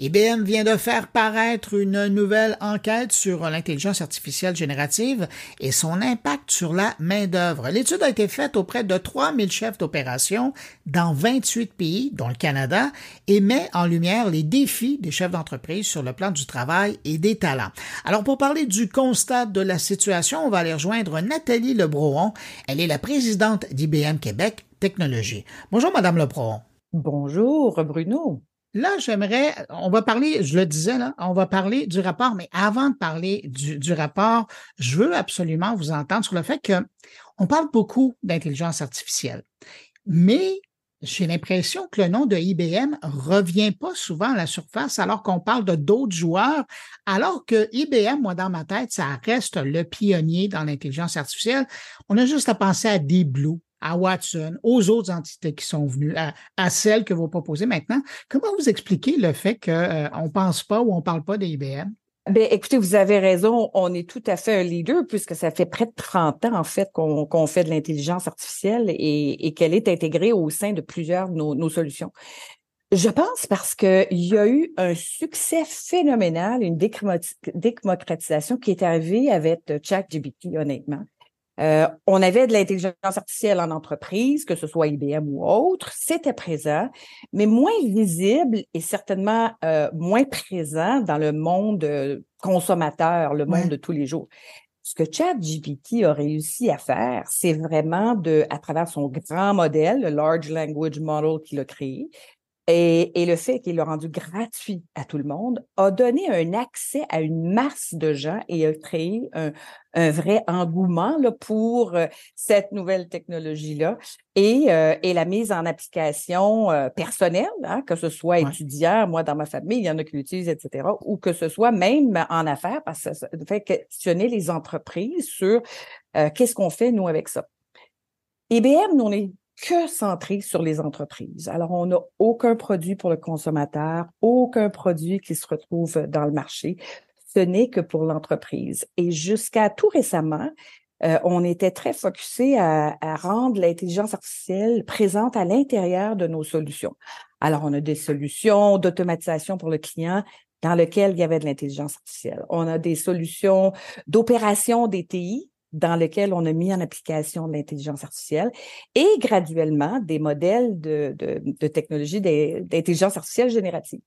IBM vient de faire paraître une nouvelle enquête sur l'intelligence artificielle générative et son impact sur la main-d'œuvre. L'étude a été faite auprès de 3000 chefs d'opération dans 28 pays, dont le Canada, et met en lumière les défis des chefs d'entreprise sur le plan du travail et des talents. Alors, pour parler du constat de la situation, on va aller rejoindre Nathalie Lebrohon. Elle est la présidente d'IBM Québec Technologie. Bonjour, Madame Lebrohon. Bonjour, Bruno. Là, j'aimerais, on va parler, je le disais là, on va parler du rapport, mais avant de parler du, rapport, je veux absolument vous entendre sur le fait que on parle beaucoup d'intelligence artificielle, mais j'ai l'impression que le nom de IBM revient pas souvent à la surface alors qu'on parle de d'autres joueurs, alors que IBM, moi, dans ma tête, ça reste le pionnier dans l'intelligence artificielle. On a juste à penser à Deep Blue, à Watson, aux autres entités qui sont venues, à, celles que vous proposez maintenant. Comment vous expliquez le fait qu'on euh, ne pense pas ou on ne parle pas d'IBM? Ben, écoutez, vous avez raison, on est tout à fait un leader puisque ça fait près de 30 ans, en fait, qu'on fait de l'intelligence artificielle et, qu'elle est intégrée au sein de plusieurs de nos, solutions. Je pense parce qu'il y a eu un succès phénoménal, une démocratisation qui est arrivée avec ChatGPT, honnêtement. Euh, on avait de l'intelligence artificielle en entreprise, que ce soit IBM ou autre, c'était présent, mais moins visible et certainement euh, moins présent dans le monde euh, consommateur, le monde de tous les jours. Ce que ChatGPT a réussi à faire, c'est vraiment de, à travers son grand modèle, le Large Language Model qu'il a créé, et, le fait qu'il l'a rendu gratuit à tout le monde a donné un accès à une masse de gens et a créé un, vrai engouement là, pour euh, cette nouvelle technologie-là et, euh, et, la mise en application euh, personnelle, hein, que ce soit étudiant, moi dans ma famille, il y en a qui l'utilisent, etc., ou que ce soit même en affaires, parce que ça fait questionner les entreprises sur qu'est-ce qu'on fait, nous, avec ça. IBM, nous, on est que centré sur les entreprises. Alors, on n'a aucun produit pour le consommateur, aucun produit qui se retrouve dans le marché. Ce n'est que pour l'entreprise. Et jusqu'à tout récemment, euh, on était très focusé à, à rendre l'intelligence artificielle présente à l'intérieur de nos solutions. Alors, on a des solutions d'automatisation pour le client dans lesquelles il y avait de l'intelligence artificielle. On a des solutions d'opération des TI dans lequel on a mis en application l'intelligence artificielle et graduellement des modèles de, de, technologie d'intelligence artificielle générative.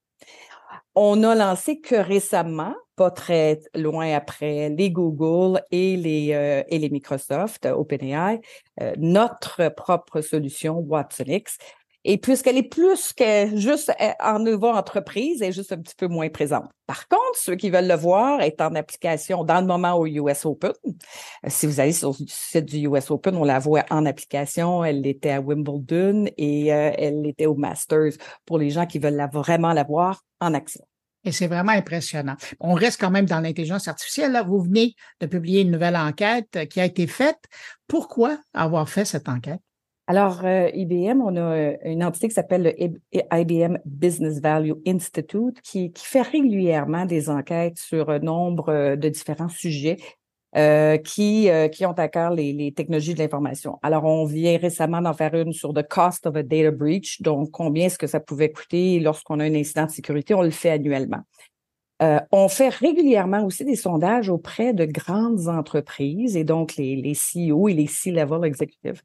On a lancé que récemment, pas très loin après, les Google et les, euh, Microsoft, OpenAI, euh, notre propre solution WatsonX, et puisqu'elle est plus que juste euh, en nouveau entreprise, elle est juste un petit peu moins présente. Par contre, ceux qui veulent le voir est en application dans le moment au US Open. Euh, si vous allez sur le site du US Open, on la voit en application. Elle était à Wimbledon et euh, elle était au Masters pour les gens qui veulent vraiment la voir en action. Et c'est vraiment impressionnant. On reste quand même dans l'intelligence artificielle. Vous venez de publier une nouvelle enquête qui a été faite. Pourquoi avoir fait cette enquête? Alors, euh, IBM, on a euh, une entité qui s'appelle le IBM Business Value Institute qui, fait régulièrement des enquêtes sur un nombre euh, de différents sujets euh, qui, qui ont à cœur les, technologies de l'information. Alors, on vient récemment d'en faire une sur the cost of a data breach, donc combien est-ce que ça pouvait coûter lorsqu'on a un incident de sécurité. On le fait annuellement. Euh, on fait régulièrement aussi des sondages auprès de grandes entreprises et donc les, les CEO et les C-level executives.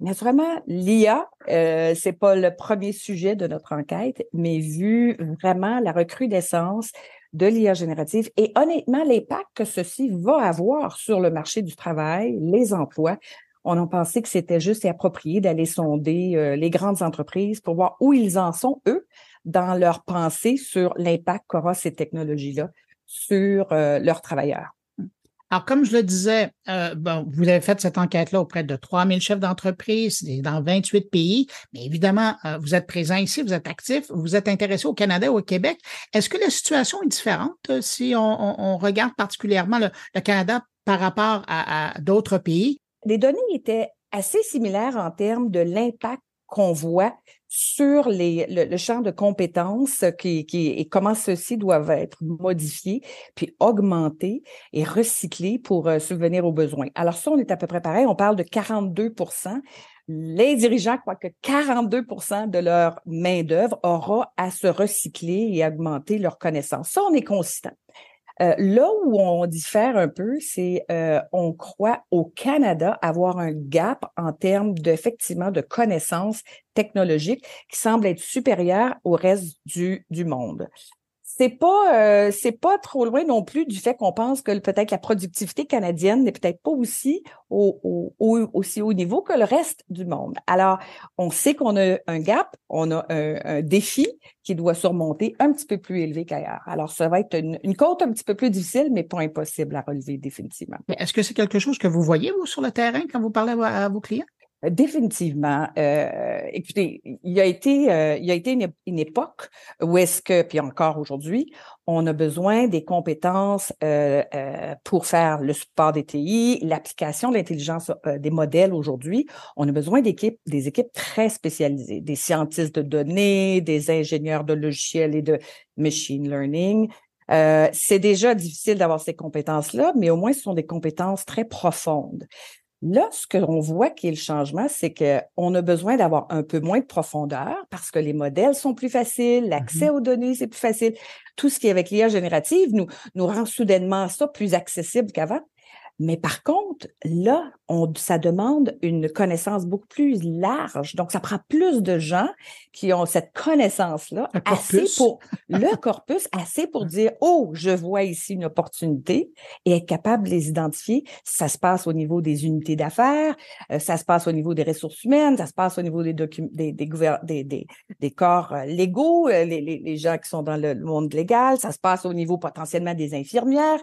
Naturellement, l'IA, euh, c'est pas le premier sujet de notre enquête, mais vu vraiment la recrudescence de l'IA générative et honnêtement l'impact que ceci va avoir sur le marché du travail, les emplois, on a pensé que c'était juste et approprié d'aller sonder euh, les grandes entreprises pour voir où ils en sont, eux, dans leur pensée sur l'impact qu'aura ces technologies-là sur euh, leurs travailleurs. Alors, comme je le disais, euh, bon, vous avez fait cette enquête-là auprès de 3000 chefs d'entreprise dans 28 pays, mais évidemment, euh, vous êtes présent ici, vous êtes actif, vous êtes intéressé au Canada au Québec. Est-ce que la situation est différente euh, si on, regarde particulièrement le, Canada par rapport à, à d'autres pays? Les données étaient assez similaires en termes de l'impact qu'on voit sur le, champ de compétences et comment ceux-ci doivent être modifiés, puis augmentés et recyclés pour euh, subvenir aux besoins. Alors ça, on est à peu près pareil. On parle de 42% les dirigeants croient que 42% de leur main-d'œuvre aura à se recycler et augmenter leurs connaissances. Ça, on est consistant. Euh, là où on diffère un peu, c'est euh, on croit au Canada avoir un gap en termes d'effectivement de connaissances technologiques qui semble être supérieur au reste du, du monde c'est pas euh, c'est pas trop loin non plus du fait qu'on pense que peut-être la productivité canadienne n'est peut-être pas aussi au, aussi haut niveau que le reste du monde. Alors, on sait qu'on a un gap, on a un, défi qui doit surmonter un petit peu plus élevé qu'ailleurs. Alors, ça va être une, côte un petit peu plus difficile, mais pas impossible à relever définitivement. Est-ce que c'est quelque chose que vous voyez, vous, sur le terrain quand vous parlez à vos clients? Définitivement. Euh, écoutez, il a été, euh, il a été une, époque où est-ce que, puis encore aujourd'hui, on a besoin des compétences euh, euh pour faire le support des TI, l'application de l'intelligence euh, des modèles aujourd'hui. On a besoin d'équipes, des équipes très spécialisées, des scientistes de données, des ingénieurs de logiciels et de machine learning. c'est déjà difficile d'avoir ces compétences-là, mais au moins ce sont des compétences très profondes. Là, ce qu'on voit qui est le changement, c'est qu'on a besoin d'avoir un peu moins de profondeur parce que les modèles sont plus faciles, l'accès mm-hmm. aux données, c'est plus facile. Tout ce qui est avec l'IA générative nous, nous rend soudainement ça plus accessible qu'avant. Mais par contre, là, on, ça demande une connaissance beaucoup plus large. Donc, ça prend plus de gens qui ont cette connaissance-là, assez pour le corpus, assez pour dire, oh, je vois ici une opportunité et être capable de les identifier. Ça se passe au niveau des unités d'affaires, euh, ça se passe au niveau des ressources humaines, ça se passe au niveau des, des, des, des, des, corps euh, légaux, euh, les, les, les gens qui sont dans le monde légal, ça se passe au niveau potentiellement des infirmières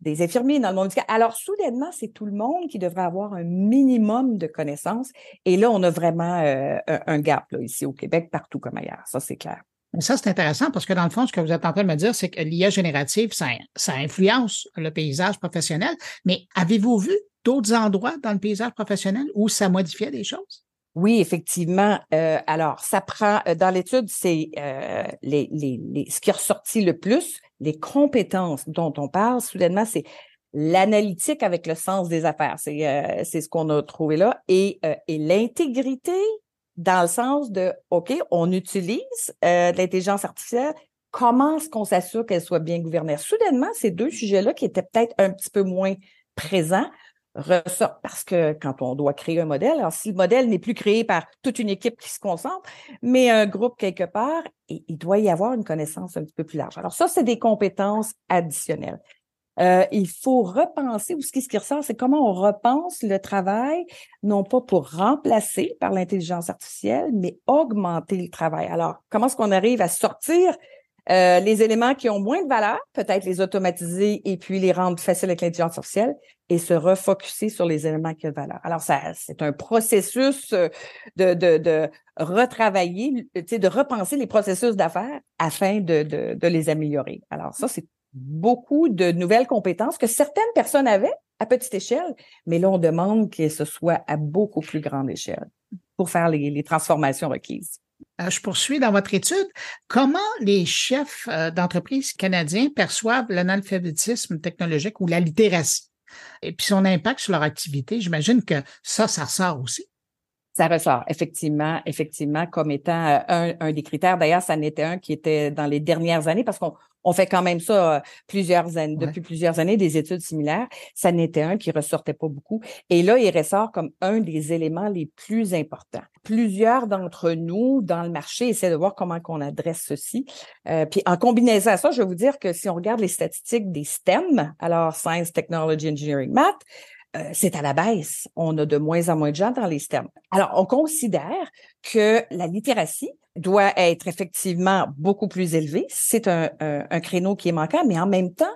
des infirmiers dans le monde médical. Alors, soudainement, c'est tout le monde qui devrait avoir un minimum de connaissances. Et là, on a vraiment euh, un gap là, ici au Québec, partout comme ailleurs. Ça, c'est clair. Ça, c'est intéressant parce que dans le fond, ce que vous êtes en train de me dire, c'est que l'IA générative, ça, ça influence le paysage professionnel. Mais avez-vous vu d'autres endroits dans le paysage professionnel où ça modifiait des choses? Oui, effectivement. Euh, alors, ça prend euh, dans l'étude, c'est euh, les, les, les, ce qui est ressorti le plus, les compétences dont on parle. Soudainement, c'est l'analytique avec le sens des affaires. C'est c'est ce qu'on a trouvé là et et l'intégrité dans le sens de ok, on utilise l'intelligence artificielle. Comment est-ce qu'on s'assure qu'elle soit bien gouvernée? Soudainement, ces deux sujets-là qui étaient peut-être un petit peu moins présents ressort parce que quand on doit créer un modèle, alors si le modèle n'est plus créé par toute une équipe qui se concentre, mais un groupe quelque part, il doit y avoir une connaissance un petit peu plus large. Alors ça, c'est des compétences additionnelles. Euh, il faut repenser, ou ce qui, ce qui ressort, c'est comment on repense le travail, non pas pour remplacer par l'intelligence artificielle, mais augmenter le travail. Alors, comment est-ce qu'on arrive à sortir euh, les éléments qui ont moins de valeur, peut-être les automatiser et puis les rendre faciles avec l'intelligence artificielle et se refocuser sur les éléments qui ont de valeur. Alors, ça, c'est un processus euh, de, de, de retravailler, de repenser les processus d'affaires afin de, de, de les améliorer. Alors, ça, c'est beaucoup de nouvelles compétences que certaines personnes avaient à petite échelle, mais là, on demande que ce soit à beaucoup plus grande échelle pour faire les, les transformations requises. Euh, je poursuis dans votre étude. Comment les chefs euh, d'entreprise canadiens perçoivent l'analphabétisme technologique ou la littératie? Et puis son impact sur leur activité? J'imagine que ça, ça ressort aussi. Ça ressort, effectivement, effectivement, comme étant euh, un, un des critères. D'ailleurs, ça en était un qui était dans les dernières années parce qu'on on fait quand même ça euh, plusieurs années, depuis plusieurs années, des études similaires. Ça n'était un qui ressortait pas beaucoup. Et là, il ressort comme un des éléments les plus importants. Plusieurs d'entre nous dans le marché essaient de voir comment qu'on adresse ceci. Euh, puis en combinaison à ça, je vais vous dire que si on regarde les statistiques des STEM, alors Science, Technology, Engineering, Math, euh, c'est à la baisse. On a de moins en moins de gens dans les STEM. Alors, on considère que la littératie doit être effectivement beaucoup plus élevée. C'est un, créneau qui est manquant, mais en même temps,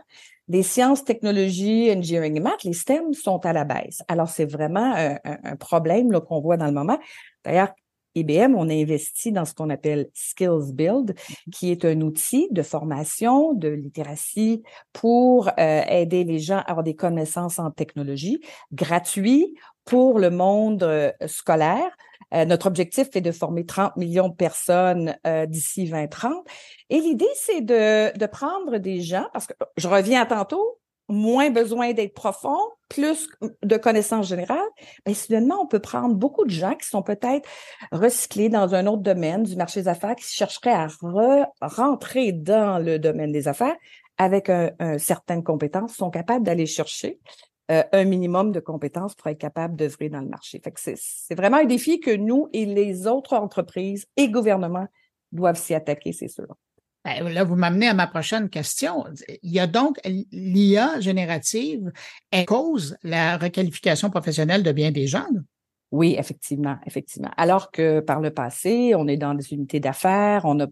les sciences, technologies, engineering et maths, les STEM sont à la baisse. Alors, c'est vraiment un, un problème qu'on voit dans le moment. D'ailleurs, IBM, on a investi dans ce qu'on appelle Skills Build, mm-hmm. qui est un outil de formation, de littératie pour euh, aider les gens à avoir des connaissances en technologie, gratuit pour le monde euh, scolaire. Euh, notre objectif est de former 30 millions de personnes d'ici 2030. Et l'idée, c'est de, de prendre des gens, parce que je reviens à tantôt, moins besoin d'être profond, plus de connaissances générales, bien, soudainement, on peut prendre beaucoup de gens qui sont peut-être recyclés dans un autre domaine du marché des affaires, qui chercheraient à rentrer dans le domaine des affaires avec un, certaines compétences, sont capables d'aller chercher euh, un minimum de compétences pour être capable d'œuvrer dans le marché. C'est vraiment un défi que nous et les autres entreprises et gouvernements doivent s'y attaquer, c'est sûr. Ben, là, vous m'amenez à ma prochaine question. Il y a donc l'IA générative, elle cause la requalification professionnelle de bien des gens. Oui, effectivement, effectivement. Alors que par le passé, on est dans des unités d'affaires, on n'a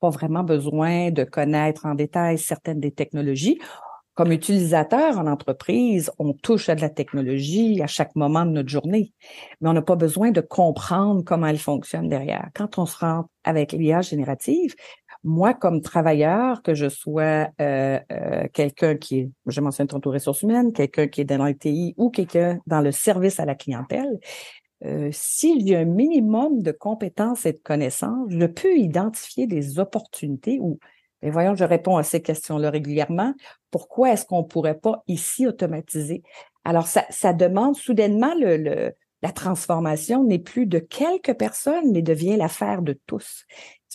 pas vraiment besoin de connaître en détail certaines des technologies. Comme utilisateur en entreprise, on touche à de la technologie à chaque moment de notre journée, mais on n'a pas besoin de comprendre comment elle fonctionne derrière. Quand on se rend avec l'IA générative, moi, comme travailleur, que je sois euh, euh, quelqu'un qui est, je mentionne tantôt ressources humaines, quelqu'un qui est dans l'ITI ou quelqu'un dans le service à la clientèle, euh, s'il y a un minimum de compétences et de connaissances, je peux identifier des opportunités où, ben voyons, je réponds à ces questions-là régulièrement. Pourquoi est-ce qu'on ne pourrait pas ici automatiser? Alors, ça, ça demande soudainement le, le la transformation n'est plus de quelques personnes, mais devient l'affaire de tous.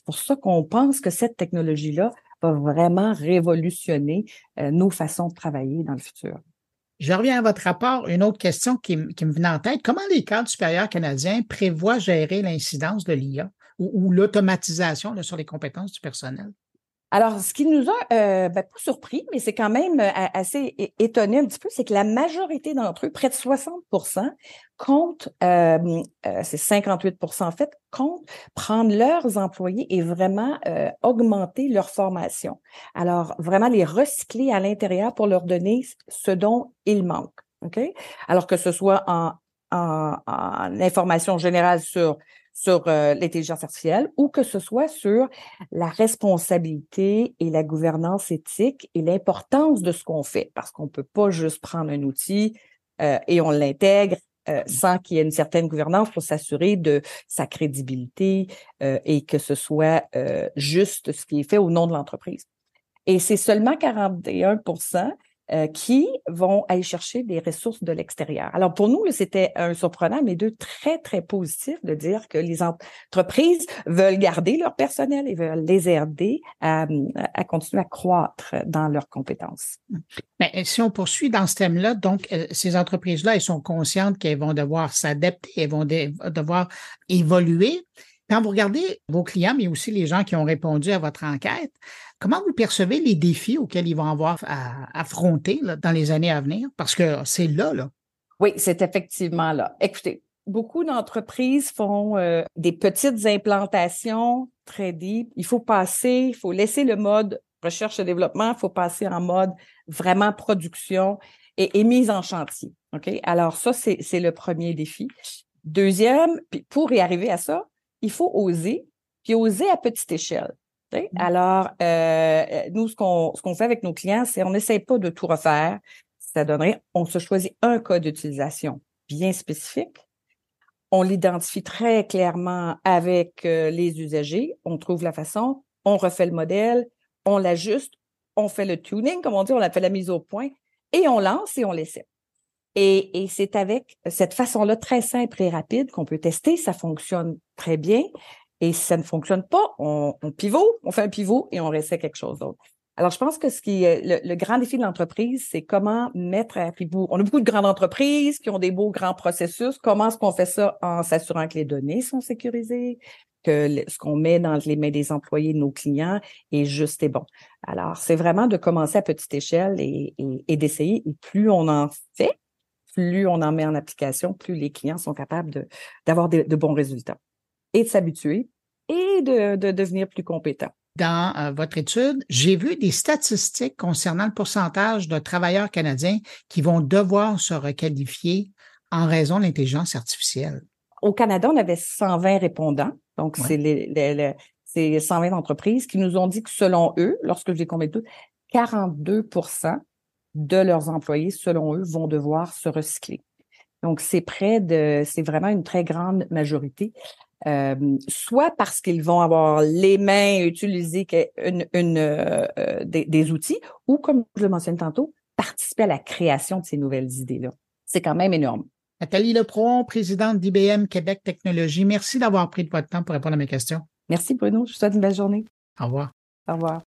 C'est pour ça qu'on pense que cette technologie-là va vraiment révolutionner euh, nos façons de travailler dans le futur. Je reviens à votre rapport. Une autre question qui, me venait en tête. Comment les cadres supérieurs canadiens prévoient gérer l'incidence de l'IA ou, l'automatisation sur les compétences du personnel? Alors, ce qui nous a euh, ben, pas surpris, mais c'est quand même euh, assez étonné un petit peu, c'est que la majorité d'entre eux, près de 60% comptent, euh, c'est 58% en fait, comptent prendre leurs employés et vraiment augmenter leur formation. Alors, vraiment les recycler à l'intérieur pour leur donner ce dont ils manquent. OK? Alors que ce soit en, en, en information générale sur sur euh, l'intelligence artificielle ou que ce soit sur la responsabilité et la gouvernance éthique et l'importance de ce qu'on fait. Parce qu'on peut pas juste prendre un outil euh, et on l'intègre euh, sans qu'il y ait une certaine gouvernance pour s'assurer de sa crédibilité et que ce soit juste ce qui est fait au nom de l'entreprise. Et c'est seulement 41 euh, qui vont aller chercher des ressources de l'extérieur. Alors pour nous, c'était un surprenant, mais deux très, très positif de dire que les entreprises veulent garder leur personnel et veulent les aider à, continuer à croître dans leurs compétences. Mais si on poursuit dans ce thème-là, donc euh, ces entreprises-là, elles sont conscientes qu'elles vont devoir s'adapter, elles vont devoir évoluer. Quand vous regardez vos clients, mais aussi les gens qui ont répondu à votre enquête, comment vous percevez les défis auxquels ils vont avoir à affronter dans les années à venir? Parce que c'est là, là. Oui, c'est effectivement là. Écoutez, beaucoup d'entreprises font euh, des petites implantations très deep. Il faut passer, il faut laisser le mode recherche et développement, il faut passer en mode vraiment production et, mise en chantier. OK? Alors, ça, c'est le premier défi. Deuxième, puis pour y arriver à ça, il faut oser, puis oser à petite échelle. Mmh. Alors, euh, nous, ce qu'on ce qu'on fait avec nos clients, c'est on n'essaie pas de tout refaire. Ça donnerait, on se choisit un cas d'utilisation bien spécifique. On l'identifie très clairement avec euh, les usagers. On trouve la façon, on refait le modèle, on l'ajuste, on fait le tuning, comme on dit, on a fait la mise au point, et on lance et on l'essaie. Et, et c'est avec cette façon-là très simple et rapide qu'on peut tester. Ça fonctionne très bien. Et si ça ne fonctionne pas, on, on pivot, on fait un pivot et on réessaie quelque chose d'autre. Alors, je pense que ce qui est le, le grand défi de l'entreprise, c'est comment mettre à pivot. On a beaucoup de grandes entreprises qui ont des beaux grands processus. Comment est-ce qu'on fait ça en s'assurant que les données sont sécurisées, que ce qu'on met dans les mains des employés de nos clients est juste et bon? Alors, c'est vraiment de commencer à petite échelle et, et, et d'essayer. Et plus on en fait, plus on en met en application, plus les clients sont capables d'avoir de, de, bons résultats et de s'habituer et de, de, devenir plus compétents. Dans euh, votre étude, j'ai vu des statistiques concernant le pourcentage de travailleurs canadiens qui vont devoir se requalifier en raison de l'intelligence artificielle. Au Canada, on avait 120 répondants. Donc, c'est les, les, 120 entreprises qui nous ont dit que selon eux, lorsque je les convaincu, 42 de leurs employés, selon eux, vont devoir se recycler. Donc, c'est près de, c'est vraiment une très grande majorité. Euh, soit parce qu'ils vont avoir les mains utilisées une, une euh, des, des, outils, ou comme je le mentionne tantôt, participer à la création de ces nouvelles idées-là. C'est quand même énorme. Nathalie Lepron, présidente d'IBM Québec Technologies, merci d'avoir pris de votre temps pour répondre à mes questions. Merci Bruno, je vous souhaite une belle journée. Au revoir. Au revoir.